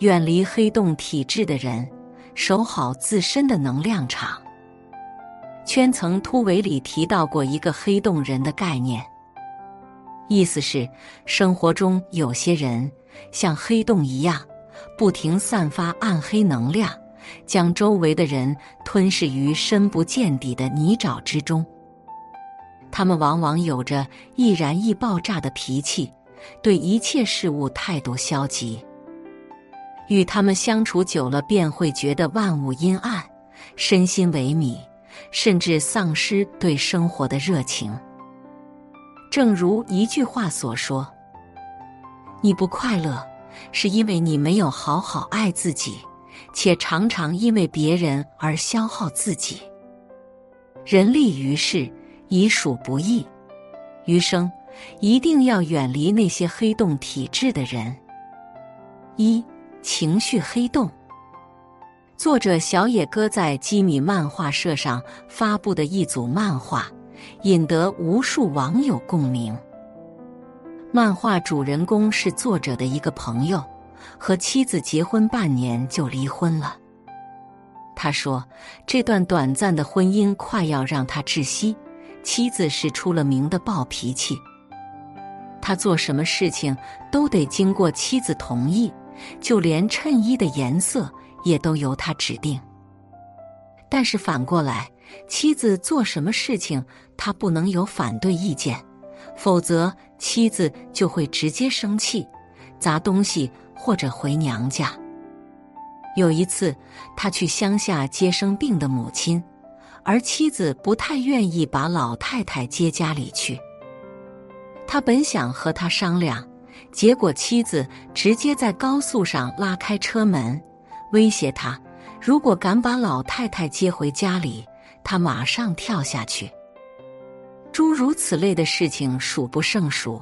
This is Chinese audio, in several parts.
远离黑洞体质的人，守好自身的能量场。圈层突围里提到过一个黑洞人的概念，意思是生活中有些人像黑洞一样，不停散发暗黑能量，将周围的人吞噬于深不见底的泥沼之中。他们往往有着易燃易爆炸的脾气，对一切事物态度消极。与他们相处久了，便会觉得万物阴暗，身心萎靡。甚至丧失对生活的热情。正如一句话所说：“你不快乐，是因为你没有好好爱自己，且常常因为别人而消耗自己。”人立于世，已属不易，余生一定要远离那些黑洞体质的人。一情绪黑洞。作者小野哥在基米漫画社上发布的一组漫画，引得无数网友共鸣。漫画主人公是作者的一个朋友，和妻子结婚半年就离婚了。他说，这段短暂的婚姻快要让他窒息。妻子是出了名的暴脾气，他做什么事情都得经过妻子同意，就连衬衣的颜色。也都由他指定，但是反过来，妻子做什么事情，他不能有反对意见，否则妻子就会直接生气，砸东西或者回娘家。有一次，他去乡下接生病的母亲，而妻子不太愿意把老太太接家里去。他本想和他商量，结果妻子直接在高速上拉开车门。威胁他，如果敢把老太太接回家里，他马上跳下去。诸如此类的事情数不胜数。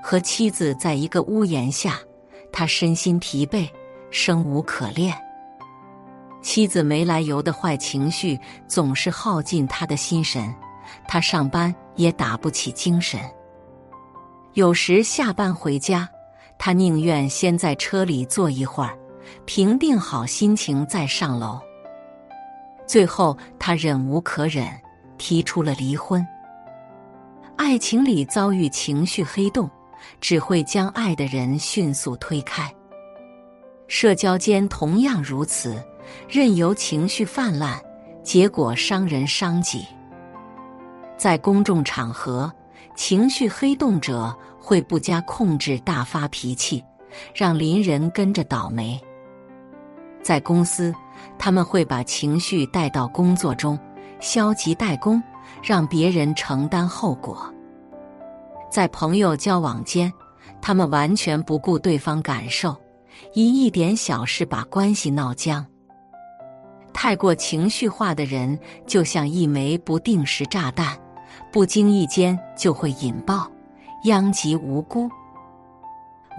和妻子在一个屋檐下，他身心疲惫，生无可恋。妻子没来由的坏情绪总是耗尽他的心神，他上班也打不起精神。有时下班回家，他宁愿先在车里坐一会儿。平定好心情再上楼。最后，他忍无可忍，提出了离婚。爱情里遭遇情绪黑洞，只会将爱的人迅速推开。社交间同样如此，任由情绪泛滥，结果伤人伤己。在公众场合，情绪黑洞者会不加控制大发脾气，让邻人跟着倒霉。在公司，他们会把情绪带到工作中，消极怠工，让别人承担后果。在朋友交往间，他们完全不顾对方感受，因一点小事把关系闹僵。太过情绪化的人，就像一枚不定时炸弹，不经意间就会引爆，殃及无辜。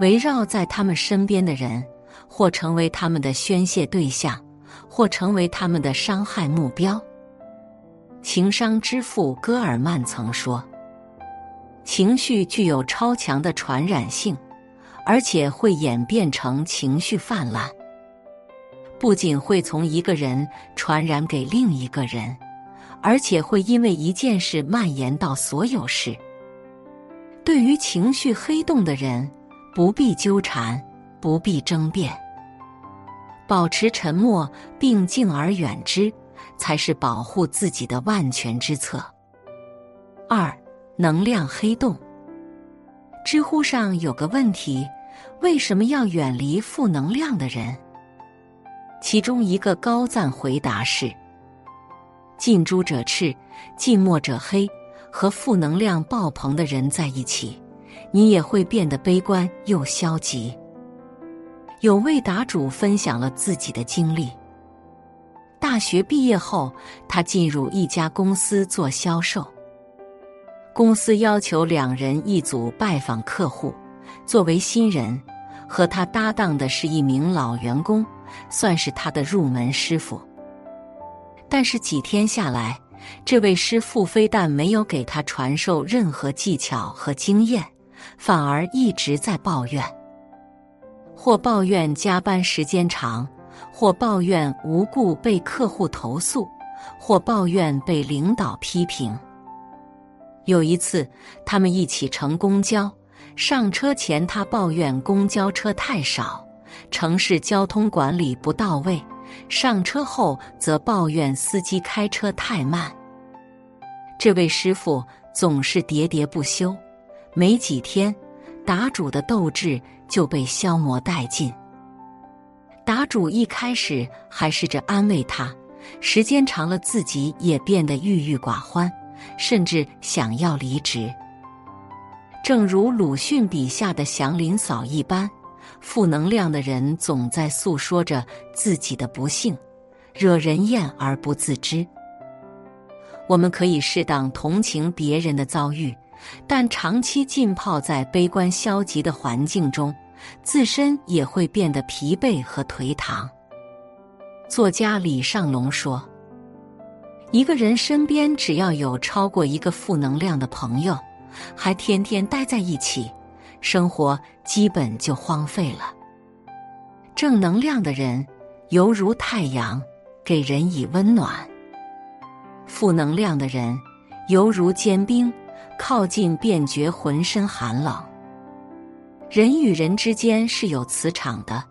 围绕在他们身边的人。或成为他们的宣泄对象，或成为他们的伤害目标。情商之父戈尔曼曾说：“情绪具有超强的传染性，而且会演变成情绪泛滥，不仅会从一个人传染给另一个人，而且会因为一件事蔓延到所有事。对于情绪黑洞的人，不必纠缠。”不必争辩，保持沉默并敬而远之，才是保护自己的万全之策。二、能量黑洞。知乎上有个问题：为什么要远离负能量的人？其中一个高赞回答是：近朱者赤，近墨者黑。和负能量爆棚的人在一起，你也会变得悲观又消极。有位答主分享了自己的经历。大学毕业后，他进入一家公司做销售。公司要求两人一组拜访客户。作为新人，和他搭档的是一名老员工，算是他的入门师傅。但是几天下来，这位师傅非但没有给他传授任何技巧和经验，反而一直在抱怨。或抱怨加班时间长，或抱怨无故被客户投诉，或抱怨被领导批评。有一次，他们一起乘公交，上车前他抱怨公交车太少，城市交通管理不到位；上车后则抱怨司机开车太慢。这位师傅总是喋喋不休，没几天，打主的斗志就被消磨殆尽。打主一开始还试着安慰他，时间长了，自己也变得郁郁寡欢，甚至想要离职。正如鲁迅笔下的祥林嫂一般，负能量的人总在诉说着自己的不幸，惹人厌而不自知。我们可以适当同情别人的遭遇，但长期浸泡在悲观消极的环境中，自身也会变得疲惫和颓唐。作家李尚龙说：“一个人身边只要有超过一个负能量的朋友，还天天待在一起，生活基本就荒废了。正能量的人犹如太阳，给人以温暖。”负能量的人犹如坚冰，靠近便觉浑身寒冷。人与人之间是有磁场的，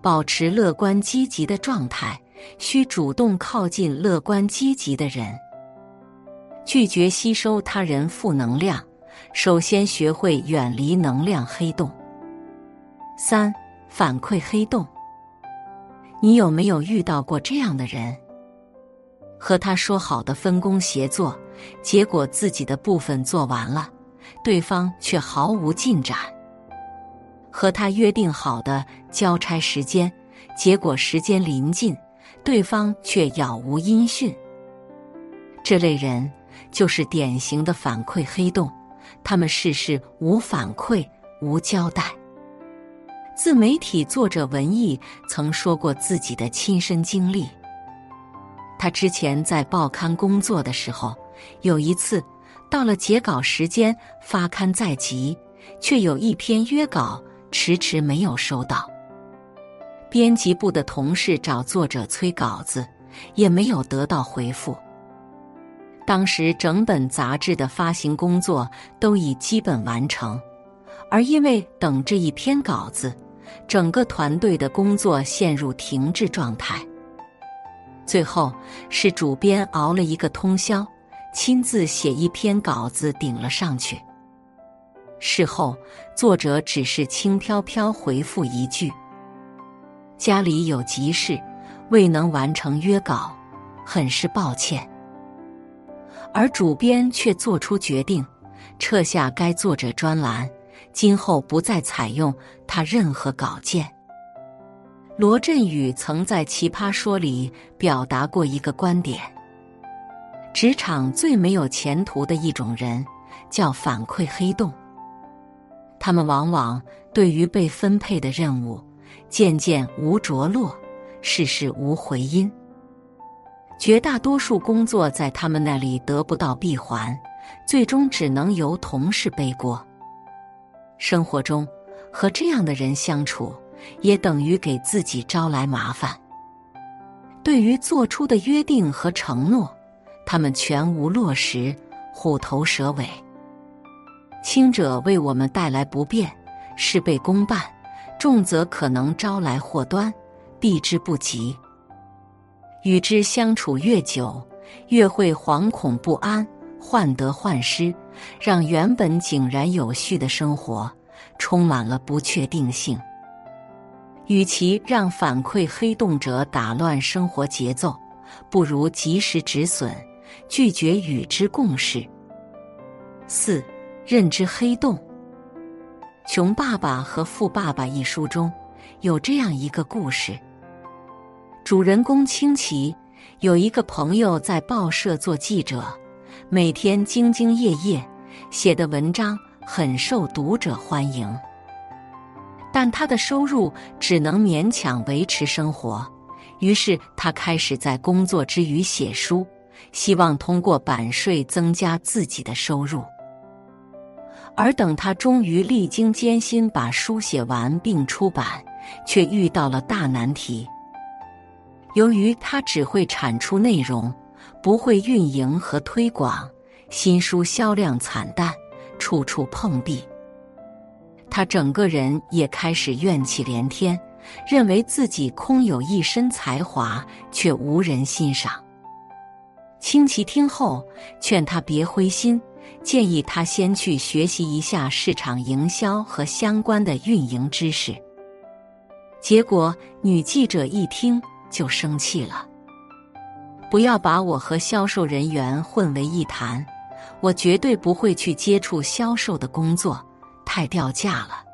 保持乐观积极的状态，需主动靠近乐观积极的人，拒绝吸收他人负能量。首先学会远离能量黑洞。三反馈黑洞，你有没有遇到过这样的人？和他说好的分工协作，结果自己的部分做完了，对方却毫无进展；和他约定好的交差时间，结果时间临近，对方却杳无音讯。这类人就是典型的反馈黑洞，他们事事无反馈、无交代。自媒体作者文艺曾说过自己的亲身经历。他之前在报刊工作的时候，有一次到了截稿时间，发刊在即，却有一篇约稿迟迟没有收到。编辑部的同事找作者催稿子，也没有得到回复。当时整本杂志的发行工作都已基本完成，而因为等这一篇稿子，整个团队的工作陷入停滞状态。最后是主编熬了一个通宵，亲自写一篇稿子顶了上去。事后，作者只是轻飘飘回复一句：“家里有急事，未能完成约稿，很是抱歉。”而主编却做出决定，撤下该作者专栏，今后不再采用他任何稿件。罗振宇曾在《奇葩说》里表达过一个观点：职场最没有前途的一种人，叫反馈黑洞。他们往往对于被分配的任务，件件无着落，事事无回音。绝大多数工作在他们那里得不到闭环，最终只能由同事背锅。生活中，和这样的人相处。也等于给自己招来麻烦。对于做出的约定和承诺，他们全无落实，虎头蛇尾。轻者为我们带来不便，事倍功半；重则可能招来祸端，避之不及。与之相处越久，越会惶恐不安、患得患失，让原本井然有序的生活充满了不确定性。与其让反馈黑洞者打乱生活节奏，不如及时止损，拒绝与之共事。四、认知黑洞。《穷爸爸和富爸爸》一书中有这样一个故事：主人公清奇有一个朋友在报社做记者，每天兢兢业业，写的文章很受读者欢迎。但他的收入只能勉强维持生活，于是他开始在工作之余写书，希望通过版税增加自己的收入。而等他终于历经艰辛把书写完并出版，却遇到了大难题。由于他只会产出内容，不会运营和推广，新书销量惨淡，处处碰壁。他整个人也开始怨气连天，认为自己空有一身才华，却无人欣赏。清奇听后劝他别灰心。建议他先去学习一下市场营销和相关的运营知识。结果女记者一听就生气了：“不要把我和销售人员混为一谈，我绝对不会去接触销售的工作，太掉价了。”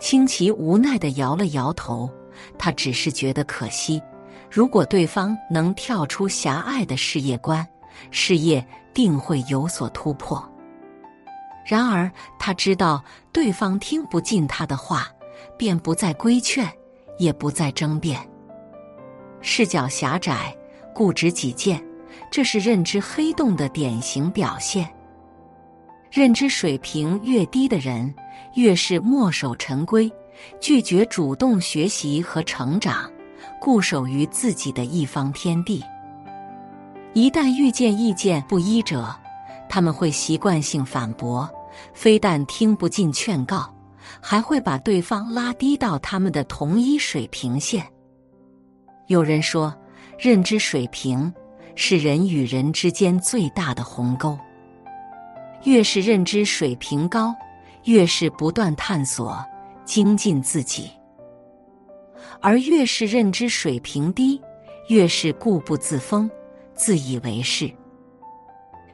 清奇无奈的摇了摇头，他只是觉得可惜，如果对方能跳出狭隘的事业观。事业定会有所突破。然而，他知道对方听不进他的话，便不再规劝，也不再争辩。视角狭窄、固执己见，这是认知黑洞的典型表现。认知水平越低的人，越是墨守成规，拒绝主动学习和成长，固守于自己的一方天地。一旦遇见意见不一者，他们会习惯性反驳，非但听不进劝告，还会把对方拉低到他们的同一水平线。有人说，认知水平是人与人之间最大的鸿沟。越是认知水平高，越是不断探索、精进自己；而越是认知水平低，越是固步自封。自以为是。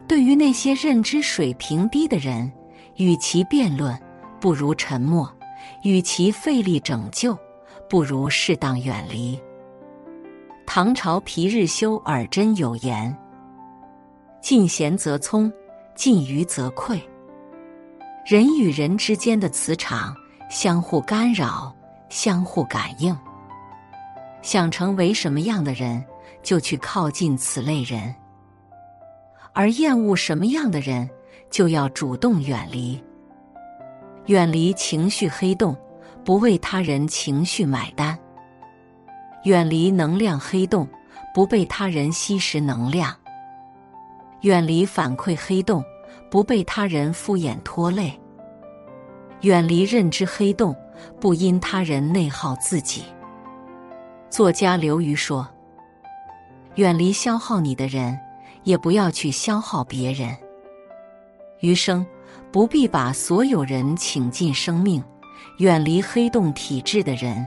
对于那些认知水平低的人，与其辩论，不如沉默；与其费力拯救，不如适当远离。唐朝皮日休耳真有言：“进贤则聪，进愚则溃。”人与人之间的磁场相互干扰，相互感应。想成为什么样的人？就去靠近此类人，而厌恶什么样的人，就要主动远离。远离情绪黑洞，不为他人情绪买单；远离能量黑洞，不被他人吸食能量；远离反馈黑洞，不被他人敷衍拖累；远离认知黑洞，不因他人内耗自己。作家刘瑜说。远离消耗你的人，也不要去消耗别人。余生不必把所有人请进生命，远离黑洞体质的人，